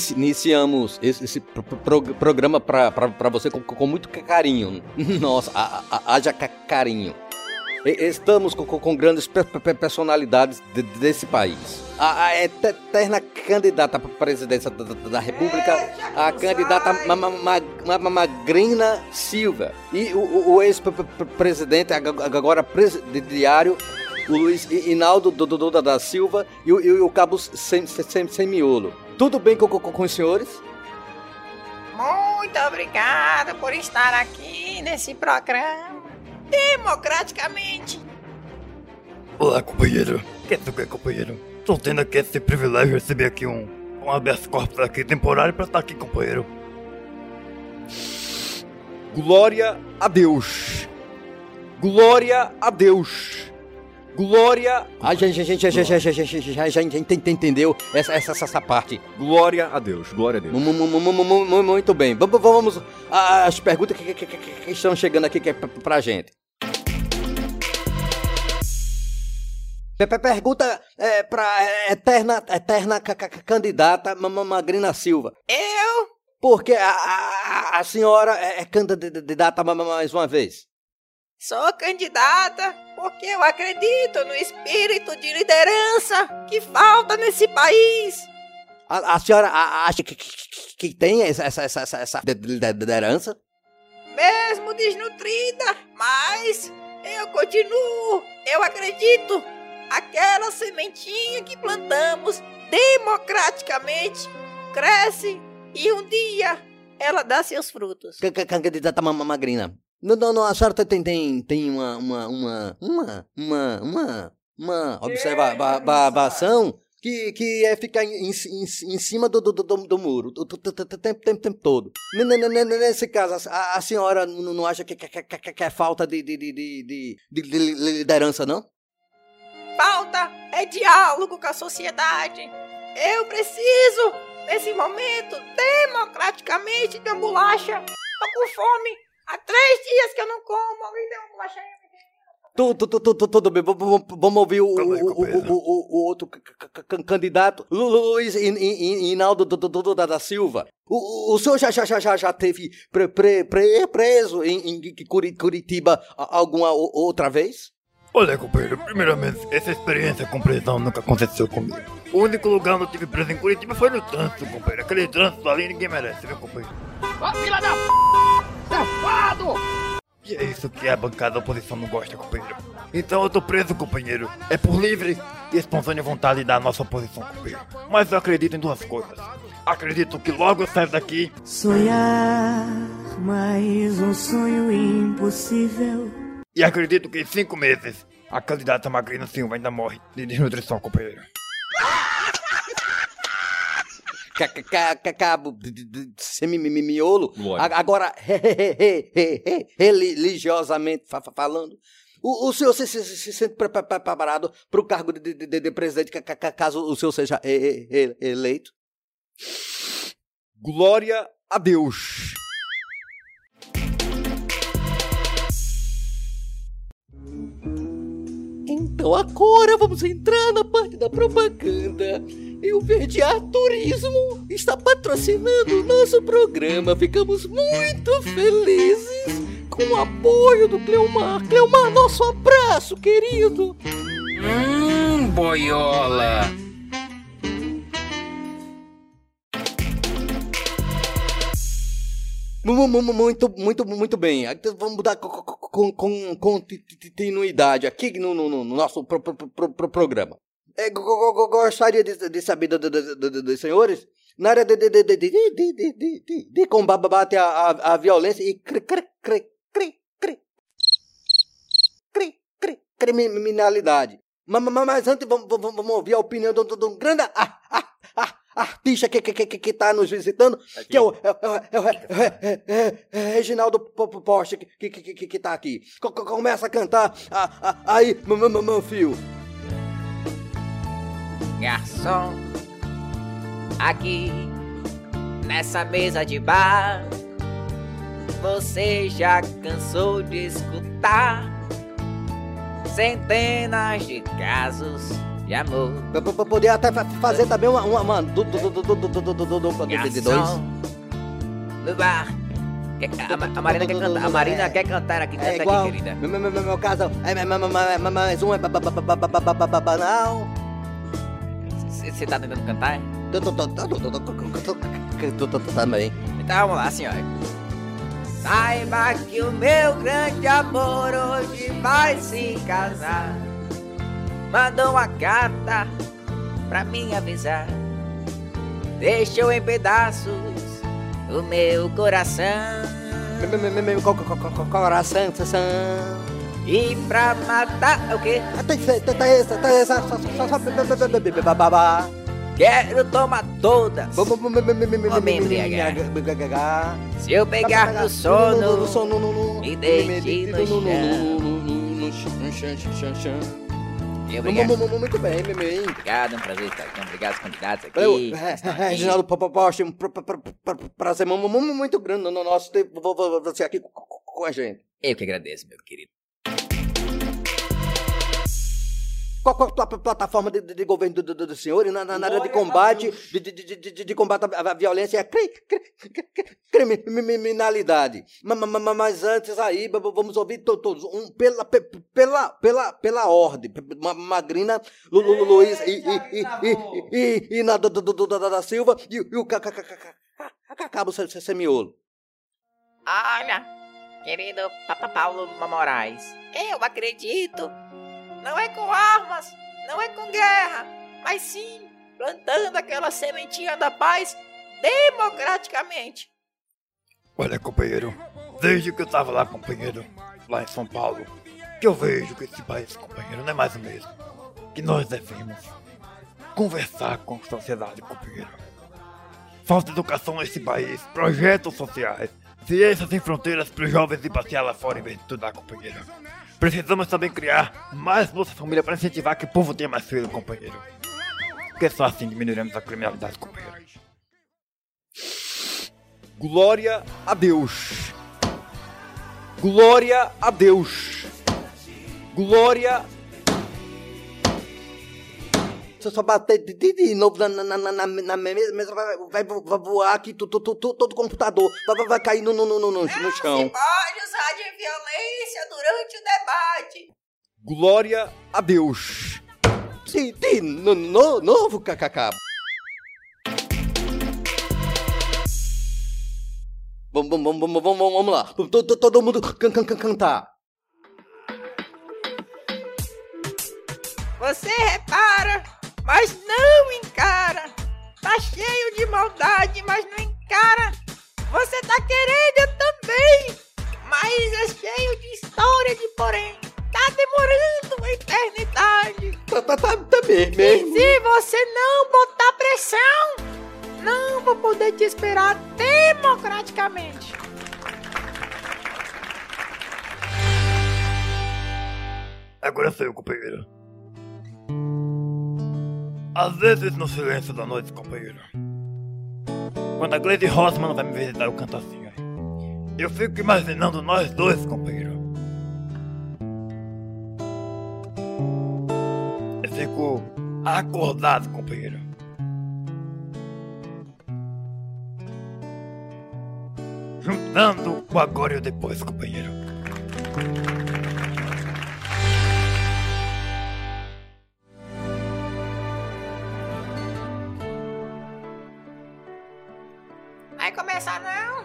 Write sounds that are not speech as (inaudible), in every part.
inici, iniciamos esse, esse pro, programa para você com, com, muito carinho. (laughs) Nossa, haja carinho. Estamos com, com grandes personalidades de, desse país. A, a, eterna candidata para a presidência da, da República, a candidata Magrina Silva. E o, o ex-presidente, agora presidiário, o Luiz Inaldo Duda da Silva e o, e o Cabo sem, sem, sem miolo. Tudo bem com, com, com os senhores? Muito obrigada por estar aqui nesse programa. Democraticamente. Olá, companheiro. Que é tu quer, companheiro? Estou tendo aqui esse privilégio de receber aqui um, um habeas corpus aqui temporário para estar aqui, companheiro. Glória a Deus. Glória a Deus. Glória. A gente, a gente, a gente, a gente, a gente, a gente entendeu essa, essa, essa parte. Glória a Deus, glória a Deus. Muito bem. Vamos às perguntas que, que, que, que estão chegando aqui que é pra gente. Pergunta é, pra eterna, eterna candidata Magrina Silva. Eu? Porque a, a, a senhora é candidata mais uma vez. Sou candidata porque eu acredito no espírito de liderança que falta nesse país. A, a senhora acha que, que, que tem essa, essa, essa, essa liderança? Mesmo desnutrida, mas eu continuo, eu acredito. Aquela sementinha que plantamos democraticamente cresce e um dia ela dá seus frutos. Candidata Magrina, não, não, não, a senhora tem, tem, tem uma, uma, uma, uma, uma, uma, uma observação que, que é ficar em, em, em cima do, do, do, do muro o tempo, tempo, tempo todo. Nesse caso, a, a senhora não acha que, que, que, que é falta de, de, de, de, de liderança, não? Falta é diálogo com a sociedade. Eu preciso, nesse momento, democraticamente, de uma bolacha. Tô com fome. Há três dias que eu não como. Alguém deu uma bolacha aí. Tudo, tudo, tudo, tudo bem. Vamos ouvir o, o, o, o, outro candidato, Luiz Inaldo da Silva. O, senhor já, já, já, já teve preso em, Curitiba alguma outra vez? Olha, companheiro, primeiramente, essa experiência com prisão nunca aconteceu comigo. O único lugar onde eu tive preso em Curitiba foi no trânsito, companheiro. Aquele trânsito ali ninguém merece, viu, companheiro? Ó, filha da p... Safado! E é isso que a bancada da oposição não gosta, companheiro. Então eu tô preso, companheiro. É por livre e espontânea vontade da nossa oposição, companheiro. Mas eu acredito em duas coisas. Acredito que logo eu saio daqui. Sonhar mais um sonho impossível e acredito que em cinco meses a candidata Magrina Silva ainda morre de desnutrição, companheiro. Cabo semimiolo. Agora, religiosamente falando, o, senhor se, sente preparado para o cargo de, presidente caso o senhor seja eleito? Glória a Deus. Então agora vamos entrar na parte da propaganda. E o Verdear Turismo está patrocinando o nosso programa. Ficamos muito felizes com o apoio do Cleomar. Cleomar, nosso abraço, querido. Hum, boiola. Muito, muito, muito bem. Então vamos mudar com, com, continuidade aqui no, no, no nosso pro, pro, pro, programa. É, gostaria de, de saber dos senhores, na área de, de, de, de, de, de, de, de combate a, a, a violência e cri, cri, cri, cri, cri, cri, cri, criminalidade. Mas, mas antes vamos, vamos, ouvir a opinião de um grande ah, ah, ah, artista que está que, que, que tá nos visitando, que é o, é, é, é, Reginaldo Poste, que, que, que, que tá aqui. Começa a cantar aí, meu filho. Garçom, aqui nessa mesa de bar, você já cansou de escutar centenas de casos de amor. Eu, podia até fazer também uma, uma, uma du, du, du, de dois. No bar. A, a Marina quer cantar, a Marina quer cantar aqui, canta aqui, querida. Meu, caso mais um é banal. Você tá tentando cantar? Também. Então vamos lá, senhora. Saiba que o meu grande amor hoje vai se casar. Mandou uma carta pra me avisar. Deixou em pedaços o meu coração. Meu coração. E pra matar. O quê? Tá essa, tá essa, só. Quero tomar todas. Se eu pegar no sono, me deite no chão. Obrigado. Muito bem, meu bem. Obrigado, é um prazer estar aqui. Obrigado aos convidados aqui. Reginaldo Popopoche, um prazer muito grande no nosso ter você aqui com a gente. Eu que agradeço, meu querido. Qual, qual a tua plataforma de, de- de governo do, do, do senhor e na, na- área de combate, de, de, de, de, de combate à à violência e à cri- cri- cri- cri- criminalidade? Ma- ma- ma- Mas antes aí, vamos ouvir to- todos, um, pela, pe- pela, pela, pela ordem, Magrina, Lu- Lu- Lu- Luiz e, e, e, e, e, e na da, da, da, da- da Silva e, e o Ca- Ca- Ca- Ca- Ca- Cacabo Se- Se- Semiolo. Olha, querido Papa Paulo Moraes, eu acredito. Não é com armas, não é com guerra, mas sim plantando aquela sementinha da paz democraticamente. Olha, companheiro, desde que eu tava lá, companheiro, lá em São Paulo, que eu vejo que esse país, companheiro, não é mais o mesmo. Que nós devemos conversar com a sociedade, companheiro. Falta educação nesse país, projetos sociais, ciências sem fronteiras para os jovens ir passear lá fora em vez de estudar, companheiro. Precisamos também criar mais Bolsa Família para incentivar que o povo tenha mais filhos, companheiro. Porque só assim diminuiremos a criminalidade, companheiro. Glória a Deus. Glória a Deus. Glória Se eu só bater de, de- de novo na, na, na, na, na mesa, mesa vai, vai, vai voar aqui tu- tu- tu- tu- todo o computador. Vai, vai, vai cair no, no, no, no, no, no chão. pode usar de violência durante o debate. Glória a Deus. De, de no, no, novo, kkk. Vamos, vamos, vamos, vamos, vamos, lá. Todo, todo- todo mundo can, can, can, cantar. Você repara, mas não encara. Tá cheio de maldade, mas não encara. Você tá querendo também, mas é cheio de história de porém. Tá demorando uma eternidade. Tá, tá, tá, tá bem, E mesmo. se você não botar pressão, não vou poder te esperar democraticamente. Agora sou eu, companheiro. Às vezes no silêncio da noite, companheiro. Quando a Glaze Rossman vai me visitar, eu canto assim. Eu fico imaginando nós dois, companheiro. Eu fico acordado, companheiro. Juntando o agora e o depois, companheiro. Vai começar não?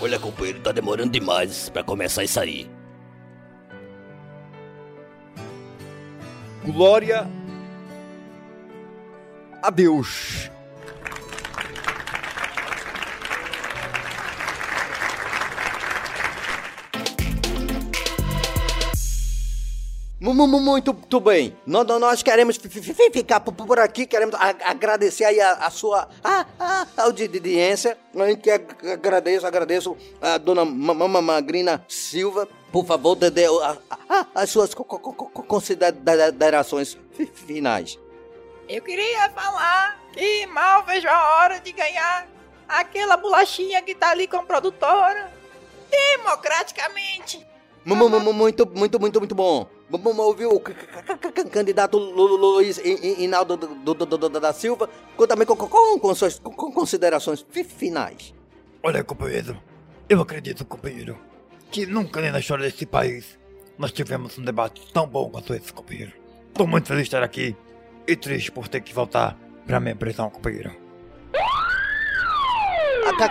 Olha, companheiro, tá demorando demais pra começar isso aí. Glória a Deus. Muito, muito bem. Nós, nós- queremos fi- fi- fi- ficar por, aqui, queremos agradecer aí a, a sua a, a audiência. A gente agradeço, agradeço a dona Ma- Ma- Ma- Magrina Silva. Por favor, a- as suas co- co- co- co- considerações fi- finais. Eu queria falar que mal vejo a hora de ganhar aquela bolachinha que tá ali com a produtora. Democraticamente. Mu- mu- mu- Muito, muito, muito, muito bom. Vamos ouvir o candidato Lu- Lu- Luiz I- I- Hinaldo do- do- do- do- da Silva, também com, suas considerações fi- finais. Olha, companheiro, eu acredito, companheiro, que nunca nem na história desse país nós tivemos um debate tão bom quanto esse, companheiro. Tô muito feliz de estar aqui e triste por ter que voltar pra minha prisão, companheiro.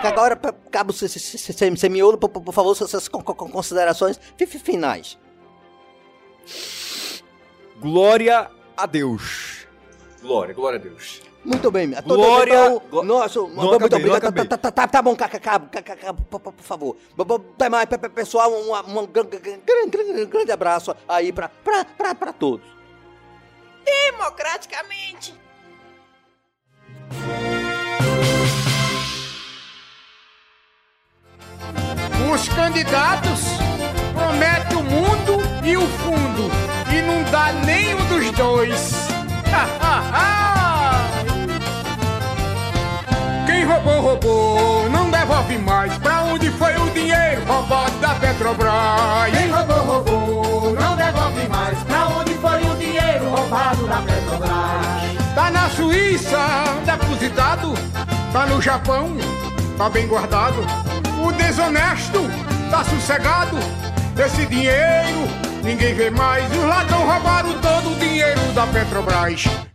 Agora, Cabo Se- Se- Se- Se- Semiolo, por, favor, suas suas con- con- considerações fi- fi- finais. Glória a Deus. Glória, glória a Deus. Muito bem. a todos, Glória- então, Glo- Nosso, Não muito acabei, obrigado. acabei. Tá, tá, tá, tá bom, Cabo, Cabo, Cabo, Cabo, por, favor. Até mais, pe- pe- pessoal. Um, um, gran- gran- gran- gran- grande abraço aí pra, pra, pra, pra todos. Democraticamente. Os candidatos prometem o mundo e o fundo não dá nenhum dos dois. (laughs) Quem roubou, roubou, não devolve mais. Pra onde foi o dinheiro roubado da Petrobras? Quem roubou, roubou, não devolve mais. Pra onde foi o dinheiro roubado da Petrobras? Tá na Suíça, depositado. Tá no Japão, tá bem guardado. O desonesto tá sossegado. Esse dinheiro ninguém vê mais. Os ladrões roubaram todo o dinheiro da Petrobras.